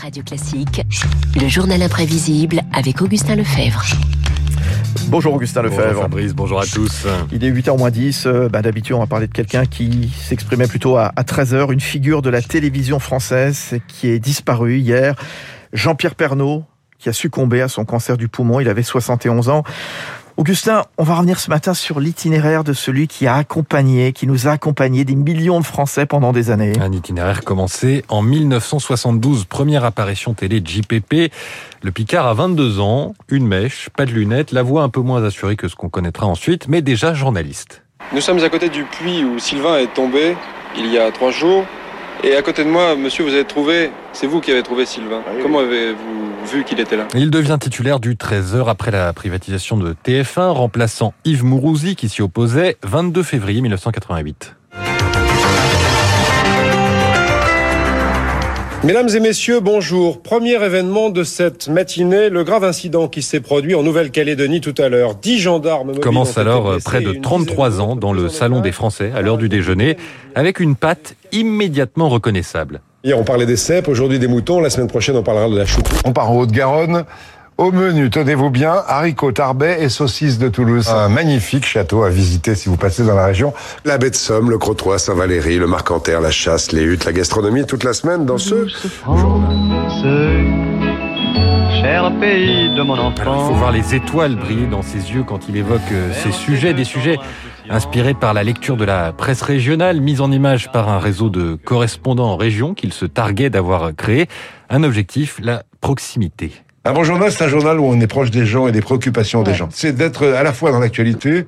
Radio Classique, le journal imprévisible avec Augustin Lefebvre. Bonjour Augustin Lefebvre. Bonjour Fabrice, bonjour à tous. Il est 8h moins 10. Euh, bah, D'habitude, on va parler de quelqu'un qui s'exprimait plutôt à, à 13h, une figure de la télévision française qui est disparue hier. Jean-Pierre Pernaud, qui a succombé à son cancer du poumon. Il avait 71 ans. Augustin, on va revenir ce matin sur l'itinéraire de celui qui a accompagné, qui nous a accompagné des millions de Français pendant des années. Un itinéraire commencé en 1972, première apparition télé de JPP. Le Picard a 22 ans, une mèche, pas de lunettes, la voix un peu moins assurée que ce qu'on connaîtra ensuite, mais déjà journaliste. Nous sommes à côté du puits où Sylvain est tombé il y a trois jours. Et à côté de moi, monsieur, vous avez trouvé, c'est vous qui avez trouvé Sylvain. Comment avez-vous vu qu'il était là Il devient titulaire du 13h après la privatisation de TF1, remplaçant Yves Mourouzi qui s'y opposait 22 février 1988. Mesdames et messieurs, bonjour. Premier événement de cette matinée, le grave incident qui s'est produit en Nouvelle-Calédonie tout à l'heure. Dix gendarmes commence alors près de 33 ans dans le salon des Français à l'heure du déjeuner avec une patte immédiatement reconnaissable. Hier, on parlait des cèpes, aujourd'hui des moutons, la semaine prochaine, on parlera de la choucroute. On part en Haute-Garonne. Au menu, tenez-vous bien, haricots tarbais et saucisses de Toulouse. Un magnifique château à visiter si vous passez dans la région. La baie de Somme, le Crotoy, Saint-Valéry, le Marcanterre, la chasse, les huttes, la gastronomie, toute la semaine dans ce Cher pays de mon enfant. Alors, il faut voir les étoiles briller dans ses yeux quand il évoque euh, ces sujets, des sujets inspirés par la lecture de la presse régionale, mise en image par un réseau de correspondants en région qu'il se targuait d'avoir créé. Un objectif, la proximité. Un bon journal, c'est un journal où on est proche des gens et des préoccupations des gens. C'est d'être à la fois dans l'actualité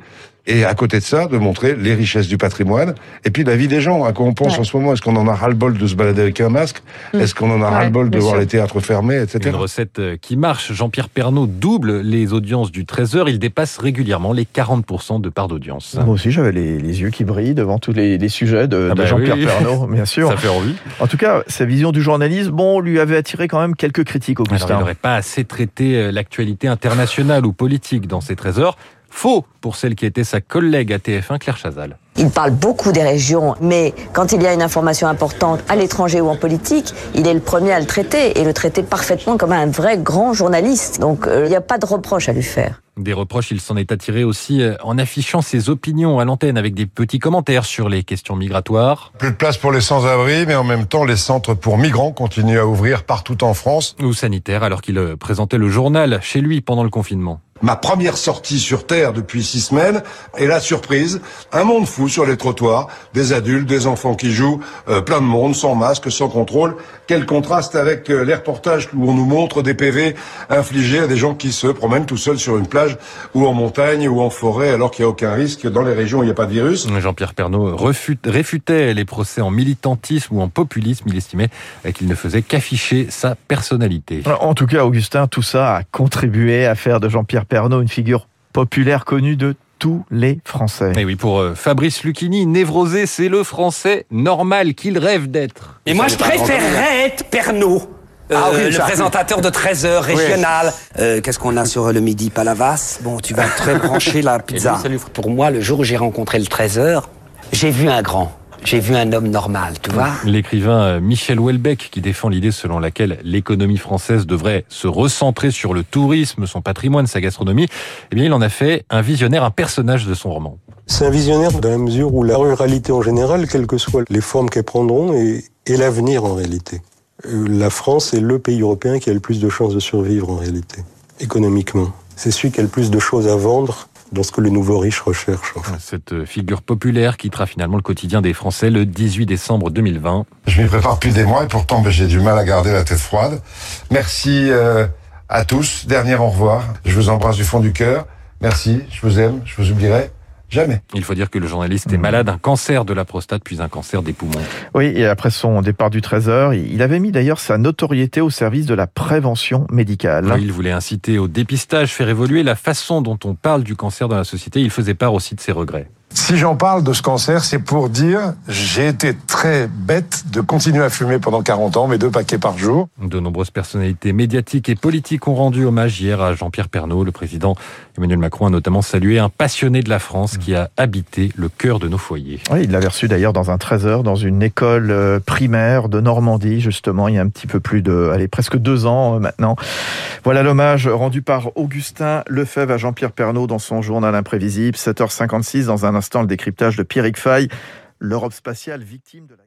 et à côté de ça, de montrer les richesses du patrimoine et puis la vie des gens. À quoi on pense en ce moment? Est-ce qu'on en a ras-le-bol de se balader avec un masque? Mm. Est-ce qu'on en a ras-le-bol de voir les théâtres fermés, etc. Une recette euh, qui marche. Jean-Pierre Pernaud double les audiences du 13h. Il dépasse régulièrement les 40% de part d'audience. Moi aussi, j'avais les, yeux qui brillent devant tous les, sujets de, ah bah Jean-Pierre Pernaud, bien sûr. Ça fait envie. En tout cas, sa vision du journalisme, bon, lui avait attiré quand même quelques critiques, Augustin. Alors, il n'aurait pas assez traité euh, l'actualité internationale ou politique dans ses 13 heures. Faux pour celle qui était sa collègue à TF1, Claire Chazal. Il parle beaucoup des régions, mais quand il y a une information importante à l'étranger ou en politique, il est le premier à le traiter et le traiter parfaitement comme un vrai grand journaliste. Donc euh, il n'y a pas de reproche à lui faire. Des reproches, il s'en est attiré aussi euh, en affichant ses opinions à l'antenne avec des petits commentaires sur les questions migratoires. Plus de place pour les sans-abri, mais en même temps, les centres pour migrants continuent à ouvrir partout en France. Ou sanitaires, alors qu'il euh, présentait le journal chez lui pendant le confinement. Ma première sortie sur Terre depuis six semaines, et la surprise, un monde fou sur les trottoirs, des adultes, des enfants qui jouent, euh, plein de monde, sans masque, sans contrôle. Quel contraste avec les reportages où on nous montre des PV infligés à des gens qui se promènent tout seuls sur une plage ou en montagne ou en forêt alors qu'il n'y a aucun risque dans les régions où il n'y a pas de virus. Jean-Pierre Pernaud réfutait les procès en militantisme ou en populisme. Il estimait qu'il ne faisait qu'afficher sa personnalité. En tout cas, Augustin, tout ça a contribué à faire de Jean-Pierre Pernaud une figure populaire connue de tous les Français. Et oui, pour euh, Fabrice Lucchini, névrosé, c'est le Français normal qu'il rêve d'être. Et moi, je préférerais être Pernaud. Ah euh, le présentateur de 13 heures régional. Euh, qu'est-ce qu'on a sur le midi Palavas? Bon, tu vas très brancher la pizza. Pour moi, le jour où j'ai rencontré le 13 heures, j'ai vu un grand. J'ai vu un homme normal, tu vois. L'écrivain euh, Michel Houellebecq, qui défend l'idée selon laquelle l'économie française devrait se recentrer sur le tourisme, son patrimoine, sa gastronomie, eh bien, il en a fait un visionnaire, un personnage de son roman. C'est un visionnaire dans la mesure où la ruralité en général, quelles que soient les formes qu'elles prendront, est, est l'avenir en réalité. Euh, la France est le pays européen qui a le plus de chances de survivre en réalité, économiquement. C'est celui qui a le plus de choses à vendre dans ce que les nouveaux riches recherchent. Cette figure populaire quittera finalement le quotidien des Français le 18 décembre 2020. Je m'y prépare depuis des mois et pourtant ben, j'ai du mal à garder la tête froide. Merci euh, à tous. Dernier au revoir. Je vous embrasse du fond du cœur. Merci. Je vous aime. Je vous oublierai. Jamais. Il faut dire que le journaliste est malade d'un cancer de la prostate puis un cancer des poumons. Oui, et après son départ du Trésor, il avait mis d'ailleurs sa notoriété au service de la prévention médicale. il voulait inciter au dépistage, faire évoluer la façon dont on parle du cancer dans la société. Il faisait part aussi de ses regrets. Si j'en parle de ce cancer, c'est pour dire j'ai été très bête de continuer à fumer pendant 40 ans, mes deux paquets par jour. De nombreuses personnalités médiatiques et politiques ont rendu hommage hier à Jean-Pierre Pernaud. Le président Emmanuel Macron a notamment salué un passionné de la France qui a habité le cœur de nos foyers. Oui, il l'avait reçu d'ailleurs dans un 13h dans une école euh, primaire de Normandie, justement, il y a un petit peu plus de, allez, presque deux ans euh, maintenant. Voilà l'hommage rendu par Augustin Lefebvre à Jean-Pierre Pernaud dans son journal imprévisible. 7h56 dans un instant le décryptage de Pierrick Fay, l'Europe spatiale victime de la